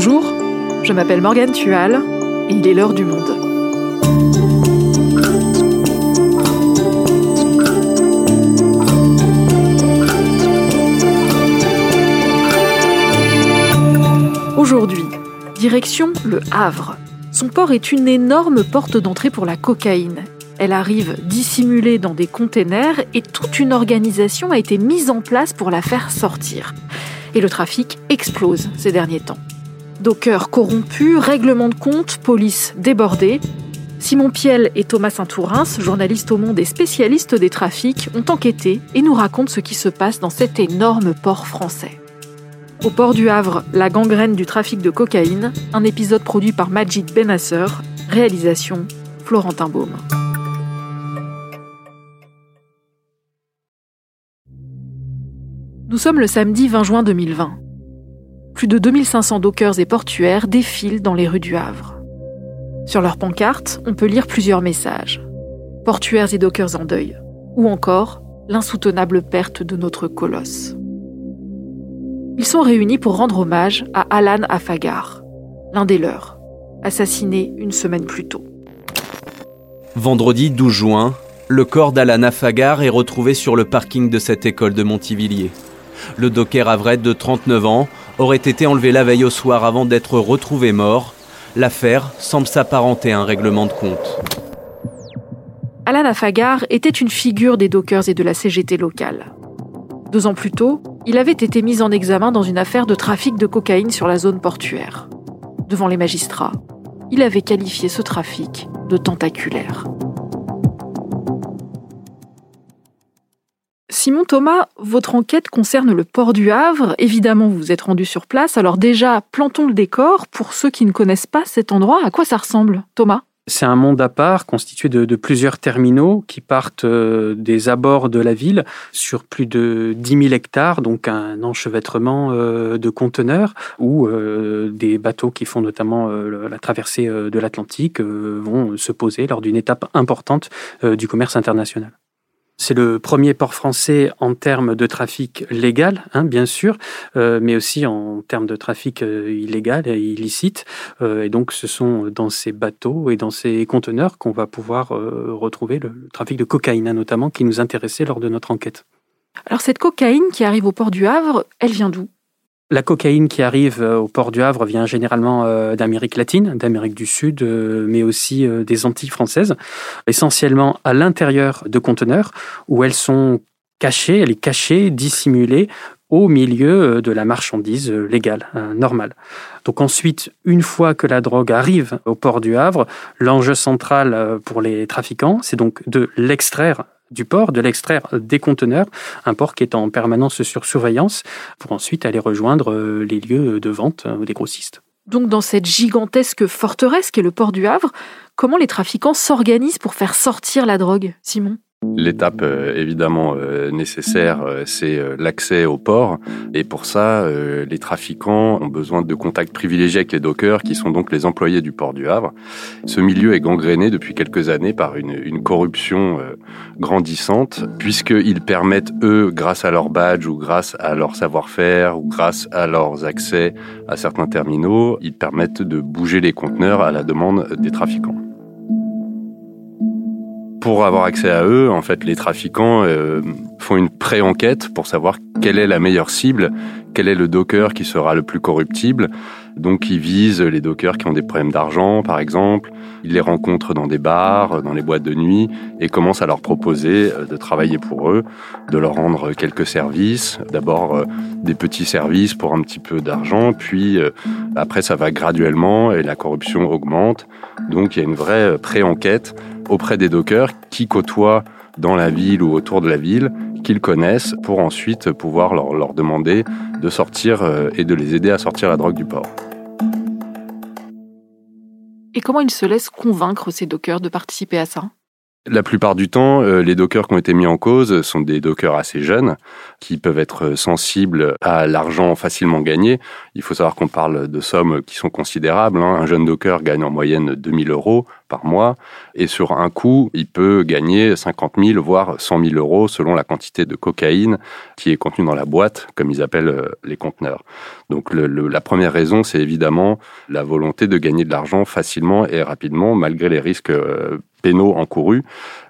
Bonjour, je m'appelle Morgane Tual et il est l'heure du monde. Aujourd'hui, direction le Havre. Son port est une énorme porte d'entrée pour la cocaïne. Elle arrive dissimulée dans des containers et toute une organisation a été mise en place pour la faire sortir. Et le trafic explose ces derniers temps. Dockers corrompus, règlement de compte, police débordée. Simon Piel et Thomas Saint-Tourins, journalistes au monde et spécialistes des trafics, ont enquêté et nous racontent ce qui se passe dans cet énorme port français. Au port du Havre, la gangrène du trafic de cocaïne, un épisode produit par Majid Benasser, réalisation Florentin Baume. Nous sommes le samedi 20 juin 2020. Plus de 2500 dockers et portuaires défilent dans les rues du Havre. Sur leurs pancartes, on peut lire plusieurs messages. Portuaires et dockers en deuil, ou encore l'insoutenable perte de notre colosse. Ils sont réunis pour rendre hommage à Alan Afagar, l'un des leurs, assassiné une semaine plus tôt. Vendredi 12 juin, le corps d'Alan Afagar est retrouvé sur le parking de cette école de Montivilliers. Le docker Avred de 39 ans aurait été enlevé la veille au soir avant d'être retrouvé mort. L'affaire semble s'apparenter à un règlement de compte. Alan Afagar était une figure des dockers et de la CGT locale. Deux ans plus tôt, il avait été mis en examen dans une affaire de trafic de cocaïne sur la zone portuaire. Devant les magistrats, il avait qualifié ce trafic de tentaculaire. Simon Thomas, votre enquête concerne le port du Havre. Évidemment, vous vous êtes rendu sur place. Alors déjà, plantons le décor. Pour ceux qui ne connaissent pas cet endroit, à quoi ça ressemble, Thomas? C'est un monde à part constitué de, plusieurs terminaux qui partent euh, des abords de la ville sur plus de 10 000 hectares, donc un enchevêtrement euh, de conteneurs où euh, des bateaux qui font notamment la traversée de l'Atlantique vont se poser lors d'une étape importante du commerce international. C'est le premier port français en termes de trafic légal, hein, bien sûr, euh, mais aussi en termes de trafic euh, illégal et illicite. Euh, et donc, ce sont dans ces bateaux et dans ces conteneurs qu'on va pouvoir retrouver le, trafic de cocaïne, hein, notamment, qui nous intéressait lors de notre enquête. Alors, cette cocaïne qui arrive au port du Havre, elle vient d'où? La cocaïne qui arrive euh, au port du Havre vient généralement euh, d'Amérique latine, d'Amérique du Sud, euh, mais aussi des Antilles françaises, essentiellement à l'intérieur de conteneurs où elles sont cachées, elle est cachée, dissimulée au milieu de la marchandise légale, normale. Donc ensuite, une fois que la drogue arrive au port du Havre, l'enjeu central pour les trafiquants, c'est donc de l'extraire du port, de l'extraire des conteneurs, un port qui est en permanence sur surveillance, pour ensuite aller rejoindre euh, les lieux de vente euh, des grossistes. Donc dans cette gigantesque forteresse qu'est le port du Havre, comment les trafiquants s'organisent pour faire sortir la drogue, Simon? L'étape euh, évidemment euh, nécessaire, euh, c'est l'accès au port. Et pour ça, les trafiquants ont besoin de contacts privilégiés avec les dockers, qui sont donc les employés du port du Havre. Ce milieu est gangréné depuis quelques années par une, corruption grandissante, puisqu'ils permettent, eux, grâce à leur badge ou grâce à leur savoir-faire ou grâce à leurs accès à certains terminaux, ils permettent de bouger les conteneurs à la demande des trafiquants pour avoir accès à eux, en fait, les trafiquants euh, font une pré-enquête pour savoir quelle est la meilleure cible, quel est le docker qui sera le plus corruptible. Donc, ils visent les dockers qui ont des problèmes d'argent, par exemple. Ils les rencontrent dans des bars, dans les boîtes de nuit, et commencent à leur proposer euh, de travailler pour eux, de leur rendre quelques services. D'abord, euh, des petits services pour un petit peu d'argent, puis après, ça va graduellement et la corruption augmente. Donc, il y a une vraie pré-enquête auprès des dockers qui côtoient dans la ville ou autour de la ville, qu'ils connaissent, pour ensuite pouvoir leur, demander de sortir euh, et de les aider à sortir la drogue du port. Et comment ils se laissent convaincre ces dockers de participer à ça? La plupart du temps, euh, les dockers qui ont été mis en cause sont des dockers assez jeunes, qui peuvent être sensibles à l'argent facilement gagné. Il faut savoir qu'on parle de sommes qui sont considérables. Hein. Un jeune docker gagne en moyenne 2000 euros par mois, et sur un coup, il peut gagner 50 000, voire 100 000 euros selon la quantité de cocaïne qui est contenue dans la boîte, comme ils appellent euh, les conteneurs. Donc la première raison, c'est évidemment la volonté de gagner de l'argent facilement et rapidement, malgré les risques euh, pénaux encourus.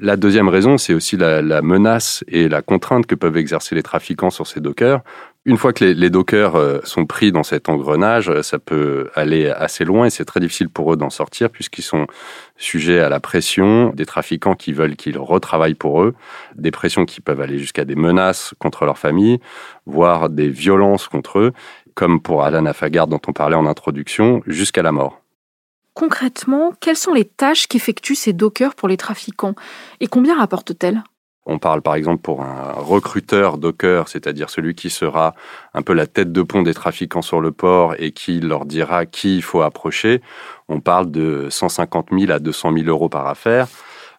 La deuxième raison, c'est aussi la, menace et la contrainte que peuvent exercer les trafiquants sur ces dockers. Une fois que les, dockers euh, sont pris dans cet engrenage, euh, ça peut aller assez loin et c'est très difficile pour eux d'en sortir puisqu'ils sont sujets à la pression des trafiquants qui veulent qu'ils retravaillent pour eux, des pressions qui peuvent aller jusqu'à des menaces contre leur famille, voire des violences contre eux, comme pour Alan Afagard dont on parlait en introduction, jusqu'à la mort. Concrètement, quelles sont les tâches qu'effectuent ces dockers pour les trafiquants et combien rapportent-elles? On parle par exemple pour un recruteur docker, c'est-à-dire celui qui sera un peu la tête de pont des trafiquants sur le port et qui leur dira qui il faut approcher. On parle de 150 000 à 200 000 euros par affaire.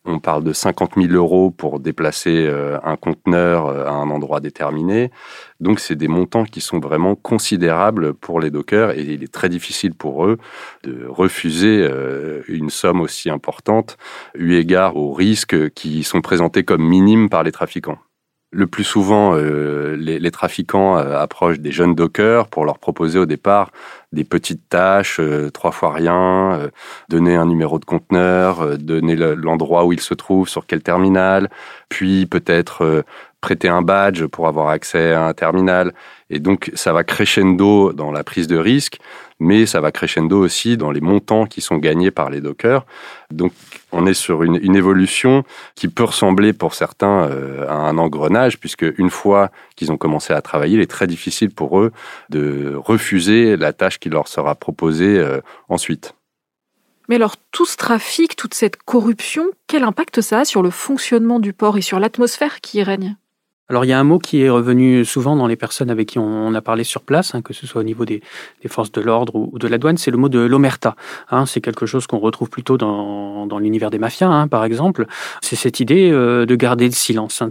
On parle de 50 000 euros pour déplacer euh, un conteneur euh, à un endroit déterminé. Donc, c'est des montants qui sont vraiment considérables pour les dockers et il est très difficile pour eux de refuser euh, une somme aussi importante eu égard aux risques qui sont présentés comme minimes par les trafiquants. Le plus souvent, euh, les, trafiquants euh, approchent des jeunes dockers pour leur proposer au départ des petites tâches, euh, trois fois rien, donner un numéro de conteneur, donner l'endroit où il se trouve, sur quel terminal, puis peut-être prêter un badge pour avoir accès à un terminal. Et donc, ça va crescendo dans la prise de risque, mais ça va crescendo aussi dans les montants qui sont gagnés par les dockers. Donc, on est sur une, évolution qui peut ressembler pour certains euh, à un engrenage, puisque une fois qu'ils ont commencé à travailler, il est très difficile pour eux de refuser la tâche qui leur sera proposée euh, ensuite. Mais alors, tout ce trafic, toute cette corruption, quel impact ça a sur le fonctionnement du port et sur l'atmosphère qui y règne? Alors il y a un mot qui est revenu souvent dans les personnes avec qui on, a parlé sur place, hein, que ce soit au niveau des, forces de l'ordre ou, de la douane, c'est le mot de l'omerta. Hein. c'est quelque chose qu'on retrouve plutôt dans, l'univers des mafias, hein, par exemple. C'est cette idée euh, de garder le silence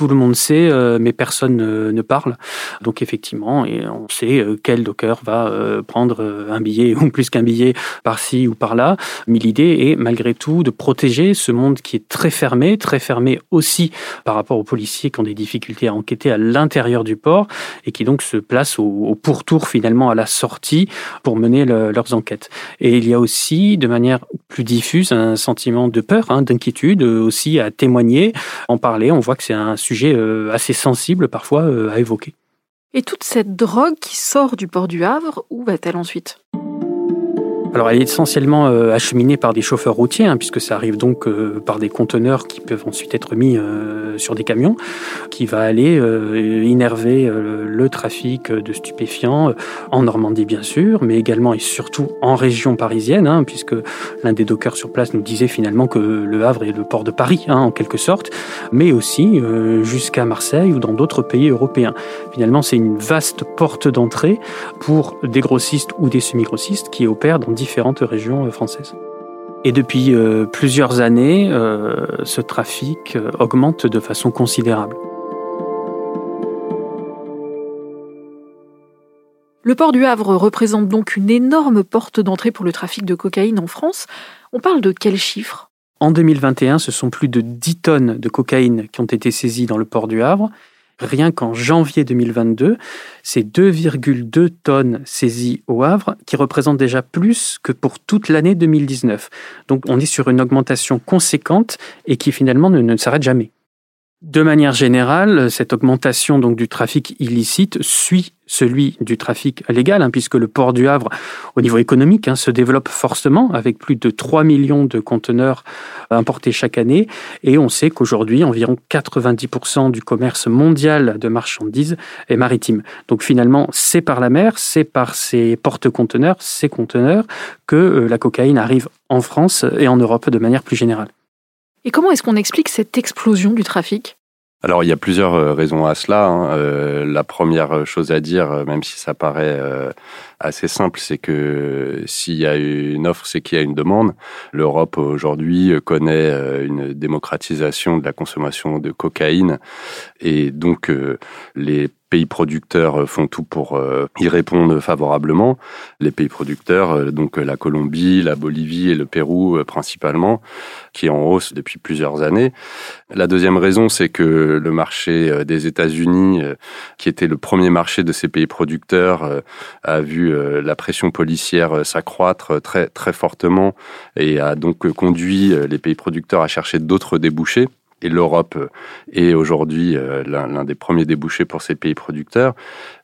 tout le monde sait, euh, mais personne ne, parle. Donc effectivement, et on sait euh, quel docker va euh, prendre un billet ou plus qu'un billet par-ci ou par-là. Mais l'idée est malgré tout de protéger ce monde qui est très fermé, très fermé aussi par rapport aux policiers qui ont des difficultés à enquêter à l'intérieur du port et qui donc se placent au, pourtour finalement à la sortie pour mener leurs enquêtes. Et il y a aussi, de manière plus diffuse, un sentiment de peur, hein, d'inquiétude aussi à témoigner, en parler. On voit que c'est un sujet euh, assez sensible parfois euh, à évoquer. Et toute cette drogue qui sort du port du Havre, où va-t-elle ensuite? Alors elle est essentiellement euh, acheminée par des chauffeurs routiers, hein, puisque ça arrive donc euh, par des conteneurs qui peuvent ensuite être mis euh, sur des camions, qui va aller innerver le trafic de stupéfiants en Normandie bien sûr, mais également et surtout en région parisienne, hein, puisque l'un des dockers sur place nous disait finalement que le Havre est le port de Paris, hein, en quelque sorte, mais aussi jusqu'à Marseille ou dans d'autres pays européens. Finalement c'est une vaste porte d'entrée pour des grossistes ou des semi-grossistes qui opèrent dans différentes régions euh, françaises. Et depuis euh, plusieurs années, euh, ce trafic augmente de façon considérable. Le port du Havre représente donc une énorme porte d'entrée pour le trafic de cocaïne en France. On parle de quels chiffres En 2021, ce sont plus de 10 tonnes de cocaïne qui ont été saisies dans le port du Havre Rien qu'en janvier 2022, c'est 2,2 tonnes saisies au Havre, qui représentent déjà plus que pour toute l'année 2019. Donc on est sur une augmentation conséquente et qui finalement ne, ne s'arrête jamais. De manière générale, cette augmentation donc du trafic illicite suit celui du trafic légal, hein, puisque le port du Havre, au niveau économique, hein, se développe fortement, avec plus de 3 millions de conteneurs importés chaque année. Et on sait qu'aujourd'hui, environ 90% du commerce mondial de marchandises est maritime. Donc finalement, c'est par la mer, c'est par ces porte-conteneurs, ces conteneurs, que euh, la cocaïne arrive en France et en Europe de manière plus générale. Et comment est-ce qu'on explique cette explosion du trafic? Alors il y a plusieurs euh, raisons à cela. Hein. Euh, la première chose à dire, euh, même si ça paraît assez simple, c'est que s'il y a une offre, c'est qu'il y a une demande. L'Europe aujourd'hui connaît une démocratisation de la consommation de cocaïne et donc les pays producteurs font tout pour y répondre favorablement. Les pays producteurs, donc la Colombie, la Bolivie et le Pérou principalement, qui est en hausse depuis plusieurs années. La deuxième raison, c'est que le marché euh, des États-Unis, euh, qui était le premier marché de ces pays producteurs, euh, a vu la pression policière s'accroître très très fortement et a donc conduit les pays producteurs à chercher d'autres débouchés et l'Europe est aujourd'hui euh, l'un des premiers débouchés pour ces pays producteurs.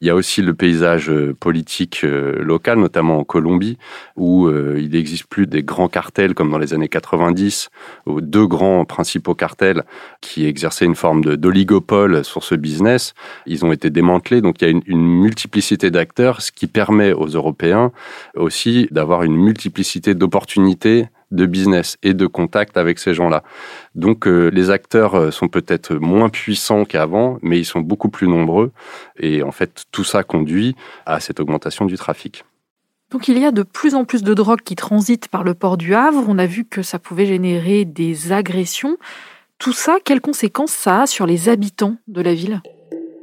Il y a aussi le paysage euh, politique euh, local, notamment en Colombie, où il n'existe plus des grands cartels comme dans les années 90, où deux grands principaux cartels qui exerçaient une forme d'oligopole sur ce business. Ils ont été démantelés, donc il y a une, une multiplicité d'acteurs, ce qui permet aux Européens aussi d'avoir une multiplicité d'opportunités de business et de contact avec ces gens-là. Donc euh, les acteurs euh, sont peut-être moins puissants qu'avant, mais ils sont beaucoup plus nombreux. Et en fait, tout ça conduit à cette augmentation du trafic. Donc il y a de plus en plus de drogues qui transitent par le port du Havre. On a vu que ça pouvait générer des agressions. Tout ça, quelles conséquences ça a sur les habitants de la ville?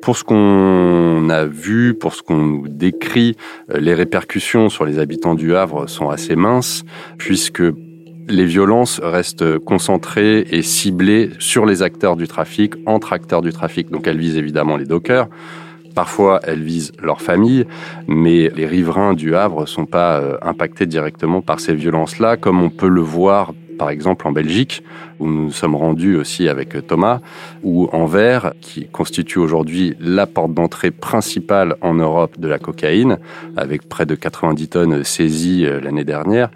Pour ce qu'on a vu, pour ce qu'on nous décrit, euh, les répercussions sur les habitants du Havre sont assez minces, puisque les violences restent concentrées et ciblées sur les acteurs du trafic, entre acteurs du trafic. Donc elles visent évidemment les dockers. Parfois, elles visent leur famille, mais les riverains du Havre sont pas euh, impactés directement par ces violences-là, comme on peut le voir par exemple en Belgique, où nous nous sommes rendus aussi avec Thomas, ou Anvers, qui constitue aujourd'hui la porte d'entrée principale en Europe de la cocaïne, avec près de 90 tonnes saisies euh, l'année dernière,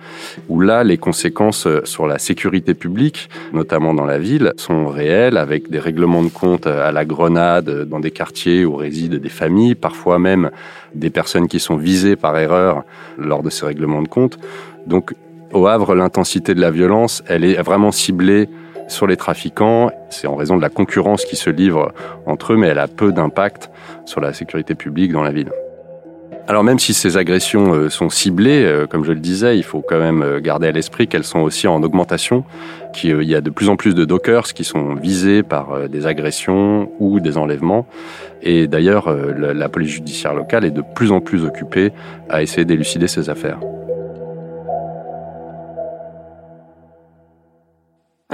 où là, les conséquences euh, sur la sécurité publique, notamment dans la ville, sont réelles, avec des règlements de compte à la grenade dans des quartiers où résident des familles, parfois même des personnes qui sont visées par erreur lors de ces règlements de compte. Donc au Havre, l'intensité de la violence, elle est vraiment ciblée sur les trafiquants. C'est en raison de la concurrence qui se livre entre eux, mais elle a peu d'impact sur la sécurité publique dans la ville. Alors même si ces agressions euh, sont ciblées, euh, comme je le disais, il faut quand même euh, garder à l'esprit qu'elles sont aussi en augmentation, qu'il y a de plus en plus de dockers qui sont visés par des agressions ou des enlèvements. Et d'ailleurs, la police judiciaire locale est de plus en plus occupée à essayer d'élucider ces affaires.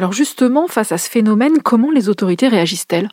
Alors justement, face à ce phénomène, comment les autorités réagissent-elles?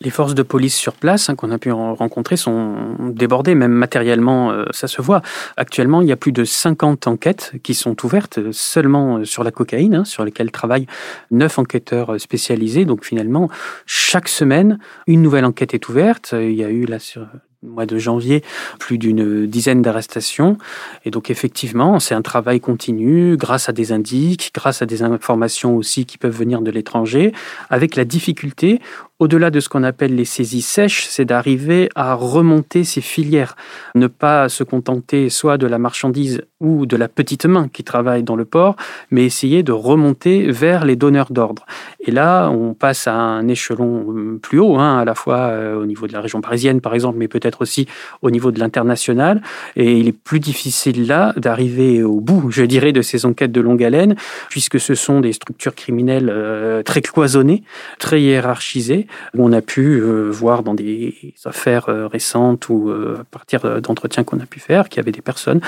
Les forces de police sur place hein, qu'on a pu rencontrer sont débordées, même matériellement, euh, ça se voit. Actuellement, il y a plus de 50 enquêtes qui sont ouvertes seulement sur la cocaïne, hein, sur lesquelles travaillent neuf enquêteurs spécialisés. Donc finalement, chaque semaine, une nouvelle enquête est ouverte. Il y a eu là sur mois de janvier, plus d'une dizaine d'arrestations. Et donc effectivement, c'est un travail continu grâce à des indices, grâce à des informations aussi qui peuvent venir de l'étranger, avec la difficulté au-delà de ce qu'on appelle les saisies sèches, c'est d'arriver à remonter ces filières, ne pas se contenter soit de la marchandise ou de la petite main qui travaille dans le port, mais essayer de remonter vers les donneurs d'ordre. Et là, on passe à un échelon euh, plus haut, hein, à la fois euh, au niveau de la région parisienne, par exemple, mais peut-être aussi au niveau de l'international. Et il est plus difficile là d'arriver au bout, je dirais, de ces enquêtes de longue haleine, puisque ce sont des structures criminelles euh, très cloisonnées, très hiérarchisées, on a pu euh, voir dans des affaires euh, récentes ou euh, à partir d'entretiens qu'on a pu faire qu'il y avait des personnes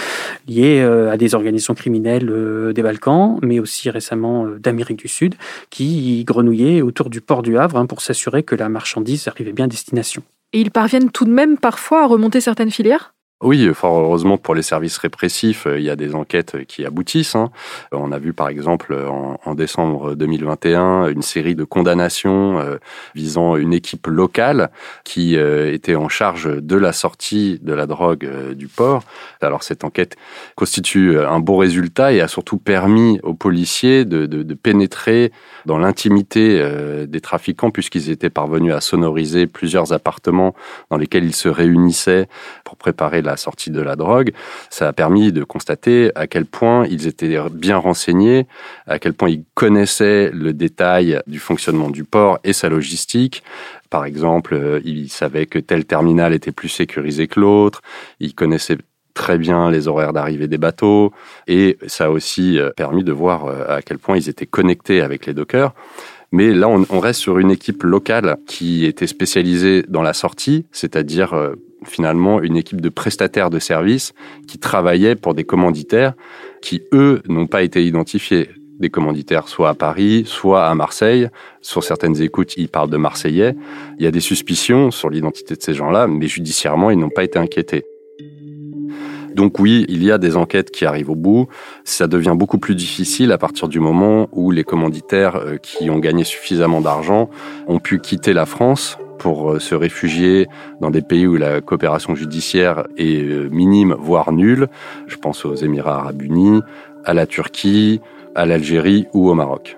liées à des organisations criminelles des Balkans, mais aussi récemment d'Amérique du Sud, qui grenouillaient autour du port du Havre hein, pour s'assurer que la marchandise arrivait bien à destination. Et ils parviennent tout de même parfois à remonter certaines filières? Oui, fort heureusement pour les services répressifs, euh, il y a des enquêtes qui aboutissent. Hein. On a vu par exemple en, décembre 2021 une série de condamnations euh, visant une équipe locale qui euh, était en charge de la sortie de la drogue du port. Alors cette enquête constitue un beau résultat et a surtout permis aux policiers de, de pénétrer dans l'intimité des trafiquants puisqu'ils étaient parvenus à sonoriser plusieurs appartements dans lesquels ils se réunissaient pour préparer la sortie de la drogue, ça a permis de constater à quel point ils étaient bien renseignés, à quel point ils connaissaient le détail du fonctionnement du port et sa logistique. Par exemple, euh, ils savaient que tel terminal était plus sécurisé que l'autre, ils connaissaient très bien les horaires d'arrivée des bateaux et ça a aussi euh, permis de voir euh, à quel point ils étaient connectés avec les dockers. Mais là, on, reste sur une équipe locale qui était spécialisée dans la sortie, c'est-à-dire finalement une équipe de prestataires de services qui travaillaient pour des commanditaires qui, eux, n'ont pas été identifiés. Des commanditaires soit à Paris, soit à Marseille. Sur certaines écoutes, ils parlent de Marseillais. Il y a des suspicions sur l'identité de ces gens-là, mais judiciairement, ils n'ont pas été inquiétés. Donc oui, il y a des enquêtes qui arrivent au bout. Ça devient beaucoup plus difficile à partir du moment où les commanditaires euh, qui ont gagné suffisamment d'argent ont pu quitter la France pour euh, se réfugier dans des pays où la coopération judiciaire est euh, minime, voire nulle. Je pense aux Émirats arabes unis, à la Turquie, à l'Algérie ou au Maroc.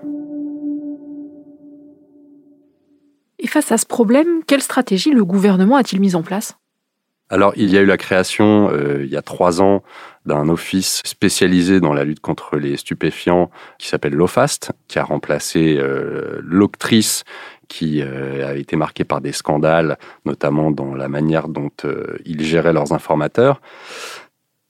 Et face à ce problème, quelle stratégie le gouvernement a-t-il mise en place? Alors, il y a eu la création, euh, il y a trois ans, d'un office spécialisé dans la lutte contre les stupéfiants qui s'appelle l'OFAST, qui a remplacé euh, l'Octrice qui euh, a été marquée par des scandales, notamment dans la manière dont ils géraient leurs informateurs.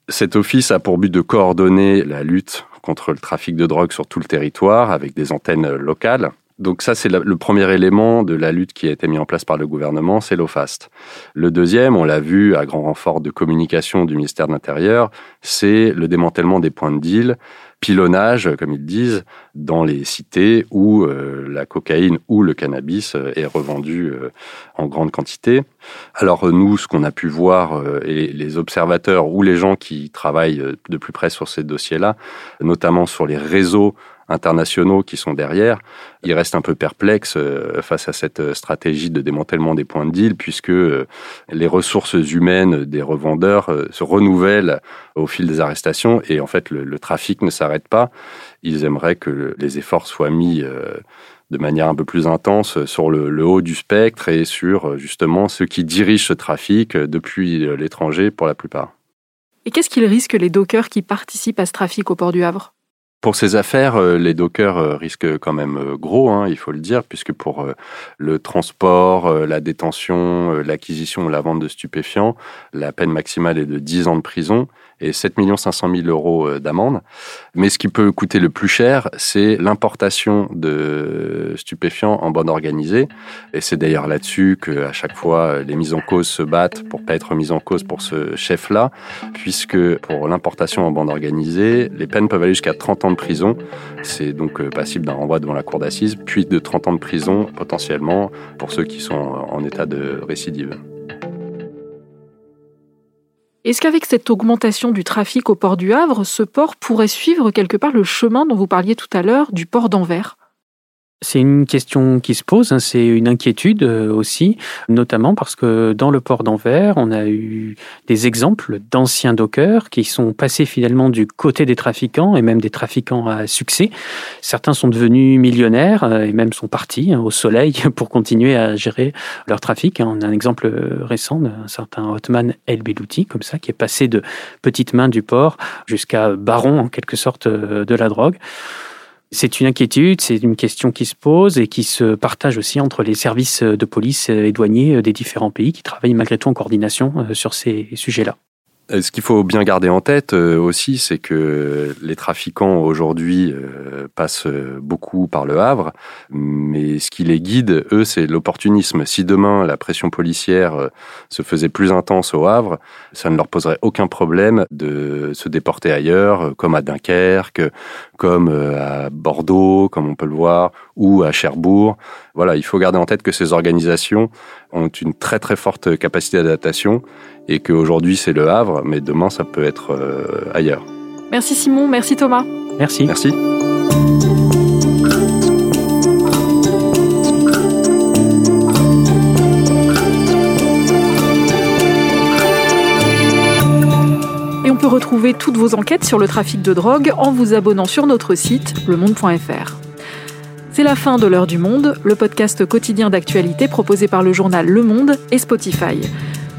Cet office a pour but de coordonner la lutte contre le trafic de drogue sur tout le territoire avec des antennes locales donc ça, c'est le premier élément de la lutte qui a été mis en place par le gouvernement, c'est l'OFAST. Le deuxième, on l'a vu à grand renfort de communication du ministère de l'Intérieur, c'est le démantèlement des points de deal, pilonnage, comme ils disent, dans les cités où euh, la cocaïne ou le cannabis euh, est revendu euh, en grande quantité. Alors nous, ce qu'on a pu voir, et les observateurs ou les gens qui travaillent de plus près sur ces dossiers-là, notamment sur les réseaux internationaux qui sont derrière, ils restent un peu perplexes euh, face à cette euh, stratégie de démantèlement des points de deal, puisque euh, les ressources humaines des revendeurs se renouvellent au fil des arrestations et en fait le, trafic ne s'arrête pas. Ils aimeraient que les efforts soient mis de manière un peu plus intense sur le, le, haut du spectre et sur justement ceux qui dirigent ce trafic depuis l'étranger pour la plupart. Et qu'est-ce qu'ils risquent les dockers qui participent à ce trafic au port du Havre? Pour ces affaires, euh, les dockers euh, risquent quand même euh, gros, hein, il faut le dire, puisque pour le transport, la détention, l'acquisition ou la vente de stupéfiants, la peine maximale est de 10 ans de prison et 7 500 000 euros euh, d'amende. Mais ce qui peut coûter le plus cher, c'est l'importation de stupéfiants en bande organisée. Et c'est d'ailleurs là-dessus que à chaque fois les mises en cause se battent pour pas être mises en cause pour ce chef-là, puisque pour l'importation en bande organisée, les peines peuvent aller jusqu'à 30 ans de prison. C'est donc euh, passible d'un renvoi devant la cour d'assises, puis de 30 ans de prison potentiellement pour ceux qui sont en état de récidive. Est-ce qu'avec cette augmentation du trafic au port du Havre, ce port pourrait suivre quelque part le chemin dont vous parliez tout à l'heure du port d'Anvers? C'est une question qui se pose, hein, c'est une inquiétude euh, aussi, notamment parce que dans le port d'Anvers, on a eu des exemples d'anciens dockers qui sont passés finalement du côté des trafiquants et même des trafiquants à succès. Certains sont devenus millionnaires euh, et même sont partis hein, au soleil pour continuer à gérer leur trafic. Hein. On a un exemple récent d'un certain Otman El Belouti, comme ça, qui est passé de petite main du port jusqu'à baron en quelque sorte euh, de la drogue. C'est une inquiétude, c'est une question qui se pose et qui se partage aussi entre les services de police et douaniers des différents pays qui travaillent malgré tout en coordination euh, sur ces sujets-là. Euh, ce qu'il faut bien garder en tête euh, aussi, c'est que les trafiquants aujourd'hui euh, passent beaucoup par le Havre, mais ce qui les guide, eux, c'est l'opportunisme. Si demain la pression policière se faisait plus intense au Havre, ça ne leur poserait aucun problème de se déporter ailleurs, comme à Dunkerque, comme à Bordeaux, comme on peut le voir, ou à Cherbourg. Voilà, il faut garder en tête que ces organisations ont une très très forte capacité d'adaptation et qu'aujourd'hui c'est le Havre, mais demain ça peut être euh, ailleurs. Merci Simon, merci Thomas. Merci. Merci. Et on peut retrouver toutes vos enquêtes sur le trafic de drogue en vous abonnant sur notre site lemonde.fr. C'est la fin de l'heure du monde, le podcast quotidien d'actualité proposé par le journal Le Monde et Spotify.